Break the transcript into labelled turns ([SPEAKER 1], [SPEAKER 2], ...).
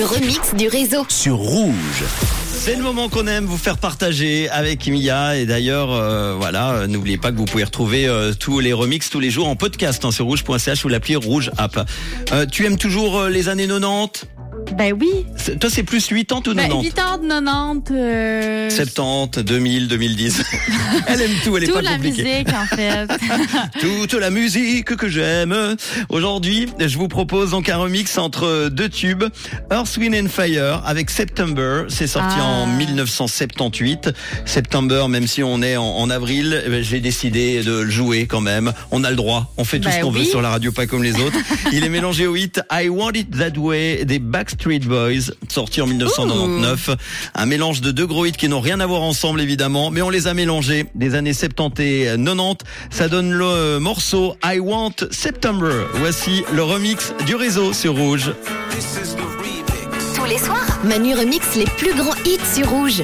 [SPEAKER 1] remix du réseau.
[SPEAKER 2] sur Rouge.
[SPEAKER 3] C'est le moment qu'on aime vous faire partager avec Emilia. Et d'ailleurs, euh, voilà, euh, n'oubliez pas que vous pouvez retrouver euh, tous les remixes tous les jours en podcast hein, sur rouge.ch ou l'appli Rouge App. Tu aimes toujours les années 90
[SPEAKER 4] Ben oui.
[SPEAKER 3] Toi, c'est plus 80 ou
[SPEAKER 4] Ben,
[SPEAKER 3] 90
[SPEAKER 4] 8 ans, 90. Euh,
[SPEAKER 3] 70, 2000, 2010. elle aime tout, elle est
[SPEAKER 4] toute
[SPEAKER 3] pas
[SPEAKER 4] la
[SPEAKER 3] compliquée.
[SPEAKER 4] musique, en fait.
[SPEAKER 3] Toute la musique que j'aime. Aujourd'hui, je vous propose donc un remix entre deux tubes. Earth, Wind and Fire avec September. C'est sorti
[SPEAKER 4] Ah.
[SPEAKER 3] en 1978. September, même si on est en, en avril, eh ben, j'ai décidé de le jouer quand même. On a le droit. On fait tout
[SPEAKER 4] Ben
[SPEAKER 3] ce qu'on veut sur la radio, pas comme les autres. Il est mélangé au hit I Want It That Way des Backstreet Boys, sorti en 1999. Un mélange de deux gros hits qui n'ont rien à voir ensemble évidemment, mais on les a mélangés des années 70 et 90. Ça donne le morceau I Want September. Voici le remix du réseau sur Rouge.
[SPEAKER 1] Tous les soirs, Manu remix les plus grands hits sur Rouge.